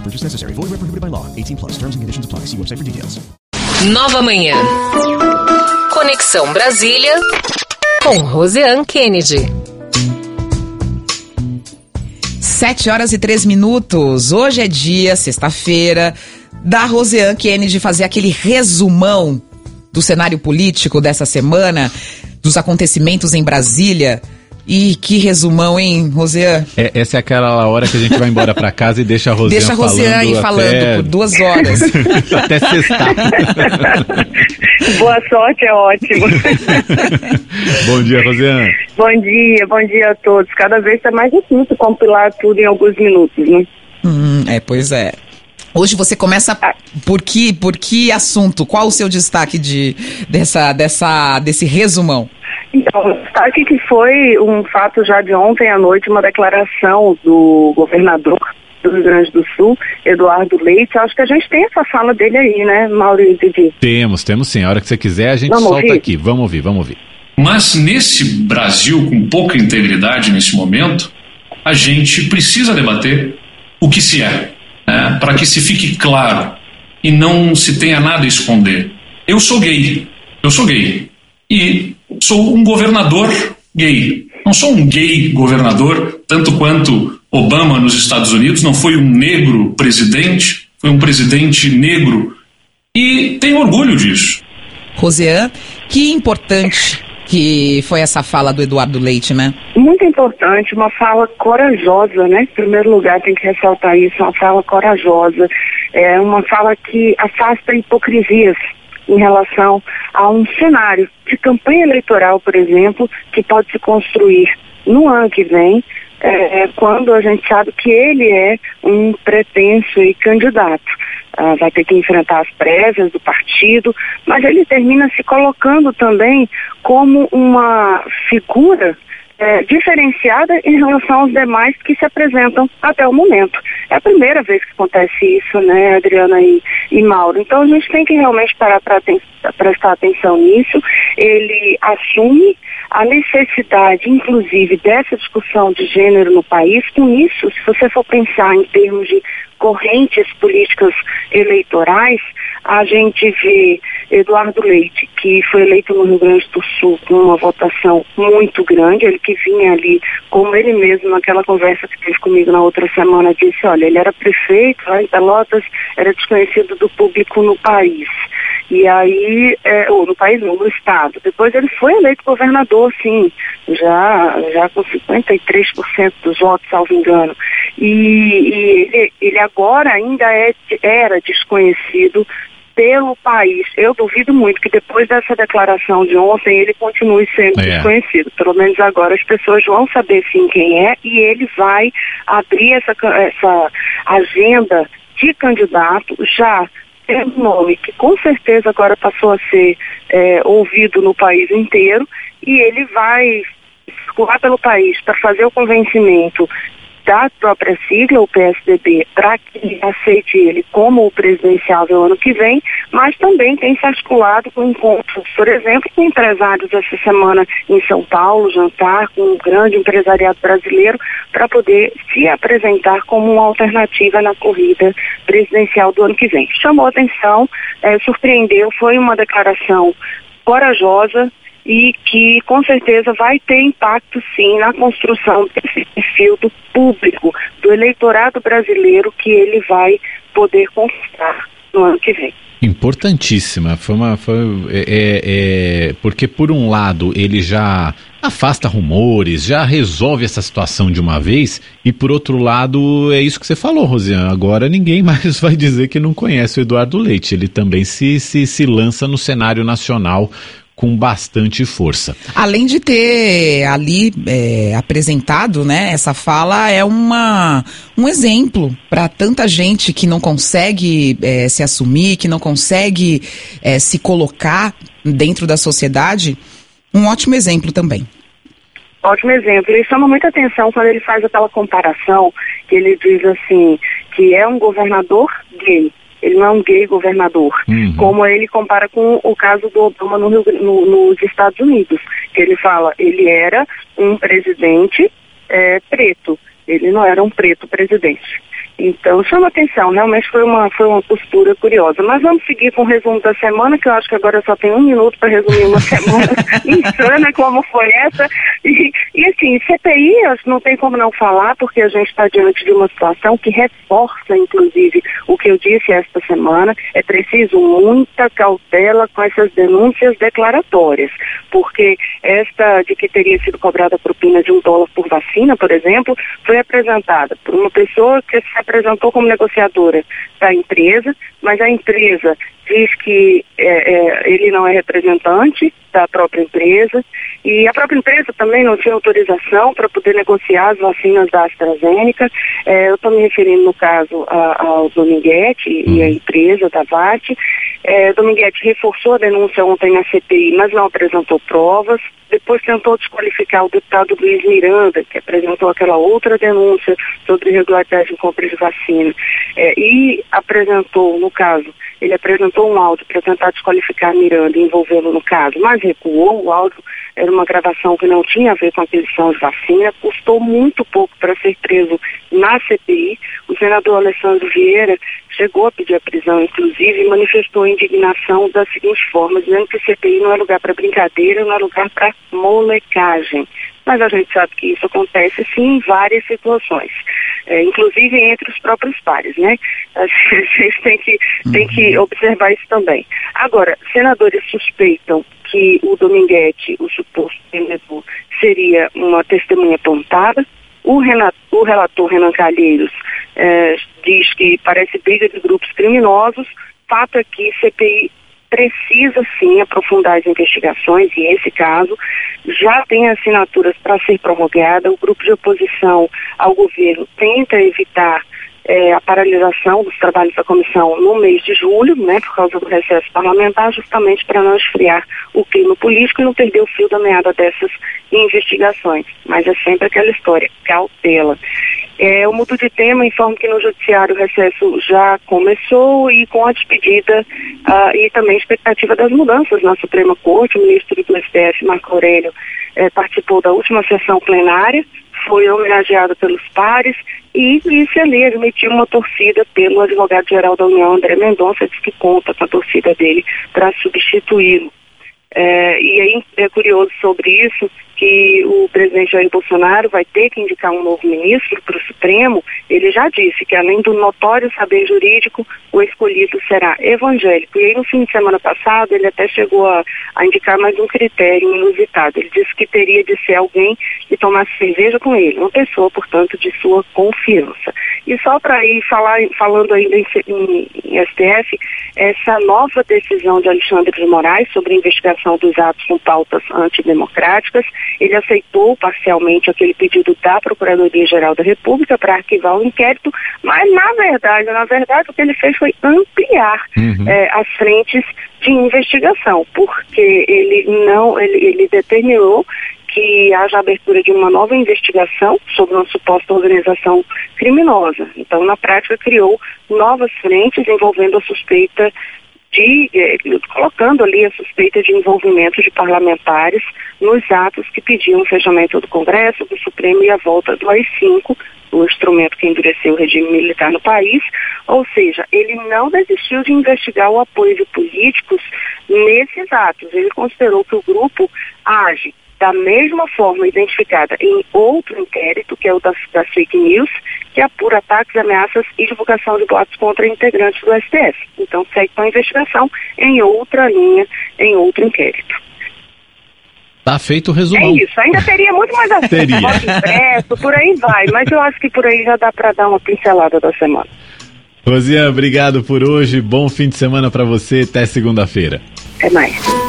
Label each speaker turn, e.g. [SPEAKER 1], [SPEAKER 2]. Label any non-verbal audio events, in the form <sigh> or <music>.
[SPEAKER 1] No purchase necessary. Void where prohibited by law. 18 plus. Terms and conditions apply. See website for details.
[SPEAKER 2] Nova Manhã. Conexão Brasília com Roseanne Kennedy.
[SPEAKER 3] Sete horas e três minutos. Hoje é dia, sexta-feira, da Roseanne Kennedy fazer aquele resumão do cenário político dessa semana, dos acontecimentos em Brasília. E que resumão, hein, Roseanne?
[SPEAKER 4] É, essa é aquela hora que a gente vai embora pra casa e deixa a Rosiane
[SPEAKER 3] Deixa a Roseanne
[SPEAKER 4] falando,
[SPEAKER 3] falando
[SPEAKER 4] até...
[SPEAKER 3] por duas horas. <laughs>
[SPEAKER 4] até sextar. <laughs>
[SPEAKER 5] Boa sorte, é ótimo. <laughs>
[SPEAKER 4] bom dia, Rosiane.
[SPEAKER 5] bom dia, bom dia a todos. Cada vez está mais difícil compilar tudo em alguns minutos, né?
[SPEAKER 3] Hum, é, pois é. Hoje você começa por que, por que assunto? Qual o seu destaque de, dessa, dessa, desse resumão?
[SPEAKER 5] Então, o destaque que foi um fato já de ontem à noite, uma declaração do governador do Rio Grande do Sul, Eduardo Leite. Acho que a gente tem essa fala dele aí, né, Maurício Didi?
[SPEAKER 4] Temos, temos sim. A hora que você quiser, a gente
[SPEAKER 5] Vamos
[SPEAKER 4] solta
[SPEAKER 5] ouvir?
[SPEAKER 4] aqui. Vamos ouvir, vamos ouvir.
[SPEAKER 6] Mas nesse Brasil com pouca integridade nesse momento, a gente precisa debater o que se é, né? para que se fique claro e não se tenha nada a esconder. Eu sou gay, eu sou gay e sou um governador gay. Não sou um gay governador, tanto quanto Obama nos Estados Unidos não foi um negro presidente, foi um presidente negro e tenho orgulho disso.
[SPEAKER 3] Roseanne, que importante que foi essa fala do Eduardo Leite, né?
[SPEAKER 5] Muito importante, uma fala corajosa, né? Em primeiro lugar, tem que ressaltar isso, uma fala corajosa. É uma fala que afasta hipocrisias em relação a um cenário de campanha eleitoral, por exemplo, que pode se construir no ano que vem, é, quando a gente sabe que ele é um pretenso e candidato. Ah, vai ter que enfrentar as prévias do partido, mas ele termina se colocando também como uma figura é, diferenciada em relação aos demais que se apresentam até o momento. É a primeira vez que acontece isso, né, Adriana e, e Mauro? Então a gente tem que realmente parar para prestar atenção nisso. Ele assume a necessidade, inclusive, dessa discussão de gênero no país. Com isso, se você for pensar em termos de correntes políticas eleitorais, a gente vê Eduardo Leite, que foi eleito no Rio Grande do Sul com uma votação muito grande, ele que vinha ali, como ele mesmo naquela conversa que teve comigo na outra semana, disse, olha, ele era prefeito lá em Pelotas, era desconhecido do público no país. E aí, é, ou no país não, no estado. Depois ele foi eleito governador, sim, já, já com 53% dos votos, salvo engano. E, e ele, ele agora ainda é, era desconhecido pelo país. Eu duvido muito que depois dessa declaração de ontem ele continue sendo
[SPEAKER 4] É.
[SPEAKER 5] desconhecido. Pelo menos agora as pessoas vão saber sim quem é e ele vai abrir essa, essa agenda de candidato já tem um nome que com certeza agora passou a ser é, ouvido no país inteiro e ele vai circular pelo país para fazer o convencimento da própria sigla, o PSDB, para que aceite ele como o presidenciável ano que vem, mas também tem se articulado com encontros, por exemplo, com empresários essa semana em São Paulo, jantar com um grande empresariado brasileiro, para poder se apresentar como uma alternativa na corrida presidencial do ano que vem. Chamou atenção, eh, surpreendeu, foi uma declaração corajosa, e que com certeza vai ter impacto sim na construção desse perfil do público, do eleitorado brasileiro que ele vai poder conquistar no ano que vem.
[SPEAKER 4] Importantíssima. Foi uma. Foi, é, é, é, porque, por um lado, ele já afasta rumores, já resolve essa situação de uma vez, e por outro lado, é isso que você falou, Rosiane. Agora ninguém <laughs> mais vai dizer que não conhece o Eduardo Leite. Ele também se, se, se lança no cenário nacional com bastante força.
[SPEAKER 3] Além de ter ali é, apresentado, né, essa fala é uma, um exemplo para tanta gente que não consegue é, se assumir, que não consegue é, se colocar dentro da sociedade, um ótimo exemplo também.
[SPEAKER 5] Ótimo exemplo. Ele chama muita atenção quando ele faz aquela comparação que ele diz assim que é um governador gay ele não é um gay governador, uhum. como ele compara com o caso do Obama no, no, nos Estados Unidos, que ele fala, ele era um presidente é, preto, ele não era um preto presidente. Então, chama atenção, realmente foi uma, foi uma postura curiosa. Mas vamos seguir com o resumo da semana, que eu acho que agora só tem um minuto para resumir uma <laughs> semana insana como foi essa. E, e assim, CPI, não tem como não falar, porque a gente está diante de uma situação que reforça, inclusive, o que eu disse esta semana. É preciso muita cautela com essas denúncias declaratórias, porque esta de que teria sido cobrada propina de um dólar por vacina, por exemplo, foi apresentada por uma pessoa que se apresentou como negociadora da empresa, mas a empresa diz que é, é, ele não é representante da própria empresa e a própria empresa também não tinha autorização para poder negociar as vacinas da AstraZeneca. É, eu estou me referindo, no caso, a, ao Dominguete e a uhum. empresa da VAT. É, Dominguete reforçou a denúncia ontem na CPI, mas não apresentou provas. Depois tentou desqualificar o deputado Luiz Miranda, que apresentou aquela outra denúncia sobre irregularidade em compra de vacina. É, e apresentou, no caso, ele apresentou um áudio para tentar desqualificar Miranda e envolvê-lo no caso, mas recuou. O áudio era uma gravação que não tinha a ver com aquisição de vacina, custou muito pouco para ser preso na CPI. O senador Alessandro Vieira chegou a pedir a prisão, inclusive, e manifestou indignação da seguinte forma, dizendo que CPI não é lugar para brincadeira, não é lugar para molecagem mas a gente sabe que isso acontece sim em várias situações, é, inclusive entre os próprios pares, né? A <laughs> gente tem que, tem que uhum. observar isso também. Agora, senadores suspeitam que o Dominguete, o suposto vendedor, seria uma testemunha apontada. O, Renato, o relator Renan Calheiros é, diz que parece briga de grupos criminosos. Fato é que CPI precisa sim aprofundar as investigações e esse caso já tem assinaturas para ser prorrogada. O grupo de oposição ao governo tenta evitar é, a paralisação dos trabalhos da comissão no mês de julho, né, por causa do recesso parlamentar, justamente para não esfriar o clima político e não perder o fio da meada dessas investigações. Mas é sempre aquela história, cautela. É, eu mudo de tema, informo que no Judiciário o recesso já começou e com a despedida uh, e também expectativa das mudanças na Suprema Corte, o ministro do STF, Marco Aurélio, eh, participou da última sessão plenária, foi homenageado pelos pares e disse ali, admitiu uma torcida pelo advogado-geral da União, André Mendonça, disse que conta com a torcida dele para substituí-lo. É, e aí é curioso sobre isso que o presidente Jair Bolsonaro vai ter que indicar um novo ministro para o Supremo, ele já disse que além do notório saber jurídico, o escolhido será evangélico. E aí no fim de semana passado ele até chegou a, a indicar mais um critério inusitado. Ele disse que teria de ser alguém que tomasse cerveja com ele, uma pessoa, portanto, de sua confiança. E só para ir falar, falando ainda em, em, em STF, essa nova decisão de Alexandre de Moraes sobre a dos atos com pautas antidemocráticas ele aceitou parcialmente aquele pedido da Procuradoria-Geral da República para arquivar o inquérito, mas na verdade, na verdade, o que ele fez foi ampliar uhum. é, as frentes de investigação, porque ele não, ele, ele determinou que haja abertura de uma nova investigação sobre uma suposta organização criminosa. Então, na prática, criou novas frentes envolvendo a suspeita de, eh, colocando ali a suspeita de envolvimento de parlamentares nos atos que pediam o fechamento do Congresso, do Supremo e a volta do AI-5, o instrumento que endureceu o regime militar no país, ou seja, ele não desistiu de investigar o apoio de políticos nesses atos. Ele considerou que o grupo age da mesma forma identificada em outro inquérito, que é o das, das fake news, que apura ataques, ameaças e divulgação de boatos contra integrantes do STF. Então segue com a investigação em outra linha, em outro inquérito.
[SPEAKER 4] Tá feito o resumão.
[SPEAKER 5] É isso, ainda teria muito mais assunto,
[SPEAKER 4] Teria.
[SPEAKER 5] impresso, por aí vai, mas eu acho que por aí já dá para dar uma pincelada da semana.
[SPEAKER 4] Rosiane, obrigado por hoje. Bom fim de semana pra você. Até segunda-feira.
[SPEAKER 5] Até mais.